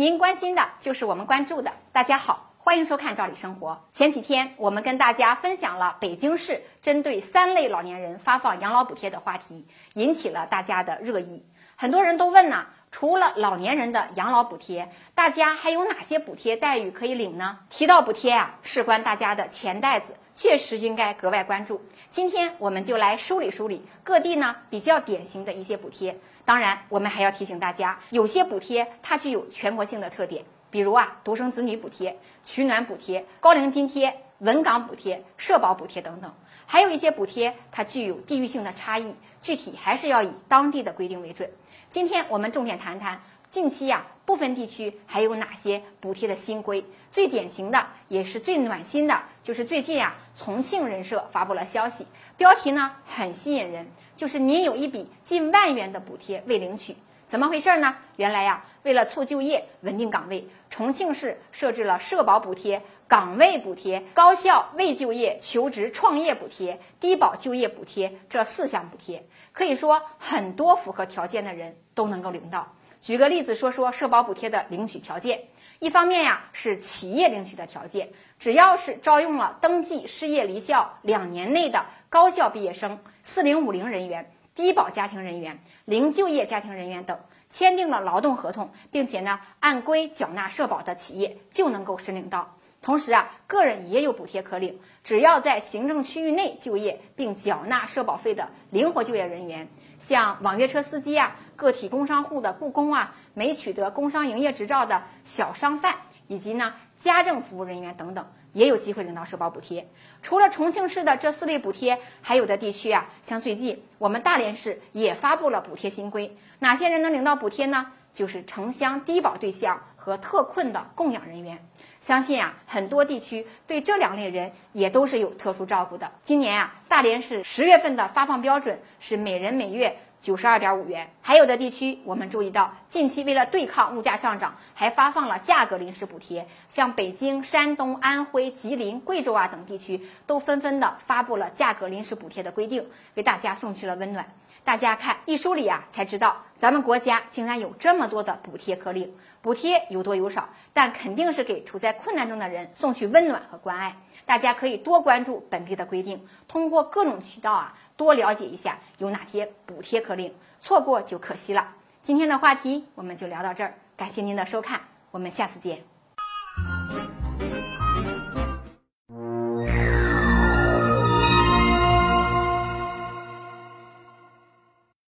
您关心的就是我们关注的。大家好，欢迎收看《赵理生活》。前几天我们跟大家分享了北京市针对三类老年人发放养老补贴的话题，引起了大家的热议。很多人都问呢，除了老年人的养老补贴，大家还有哪些补贴待遇可以领呢？提到补贴啊，事关大家的钱袋子。确实应该格外关注。今天我们就来梳理梳理各地呢比较典型的一些补贴。当然，我们还要提醒大家，有些补贴它具有全国性的特点，比如啊独生子女补贴、取暖补贴、高龄津贴、稳岗补贴、社保补贴等等。还有一些补贴它具有地域性的差异，具体还是要以当地的规定为准。今天我们重点谈谈。近期呀，部分地区还有哪些补贴的新规？最典型的也是最暖心的，就是最近啊，重庆人社发布了消息，标题呢很吸引人，就是您有一笔近万元的补贴未领取，怎么回事呢？原来呀，为了促就业、稳定岗位，重庆市设置了社保补贴、岗位补贴、高校未就业求职创业补贴、低保就业补贴这四项补贴，可以说很多符合条件的人都能够领到。举个例子说说社保补贴的领取条件，一方面呀是企业领取的条件，只要是招用了登记失业离校两年内的高校毕业生、四零五零人员、低保家庭人员、零就业家庭人员等，签订了劳动合同，并且呢按规缴纳社保的企业就能够申领到。同时啊，个人也有补贴可领，只要在行政区域内就业并缴纳社保费的灵活就业人员，像网约车司机啊、个体工商户的雇工啊、没取得工商营业执照的小商贩，以及呢家政服务人员等等，也有机会领到社保补贴。除了重庆市的这四类补贴，还有的地区啊，像最近我们大连市也发布了补贴新规，哪些人能领到补贴呢？就是城乡低保对象和特困的供养人员。相信啊，很多地区对这两类人也都是有特殊照顾的。今年啊，大连市十月份的发放标准是每人每月九十二点五元。还有的地区，我们注意到，近期为了对抗物价上涨，还发放了价格临时补贴。像北京、山东、安徽、吉林、贵州啊等地区，都纷纷的发布了价格临时补贴的规定，为大家送去了温暖。大家看一梳理啊，才知道咱们国家竟然有这么多的补贴可领。补贴有多有少，但肯定是给处在困难中的人送去温暖和关爱。大家可以多关注本地的规定，通过各种渠道啊，多了解一下有哪些补贴可领。错过就可惜了。今天的话题我们就聊到这儿，感谢您的收看，我们下次见。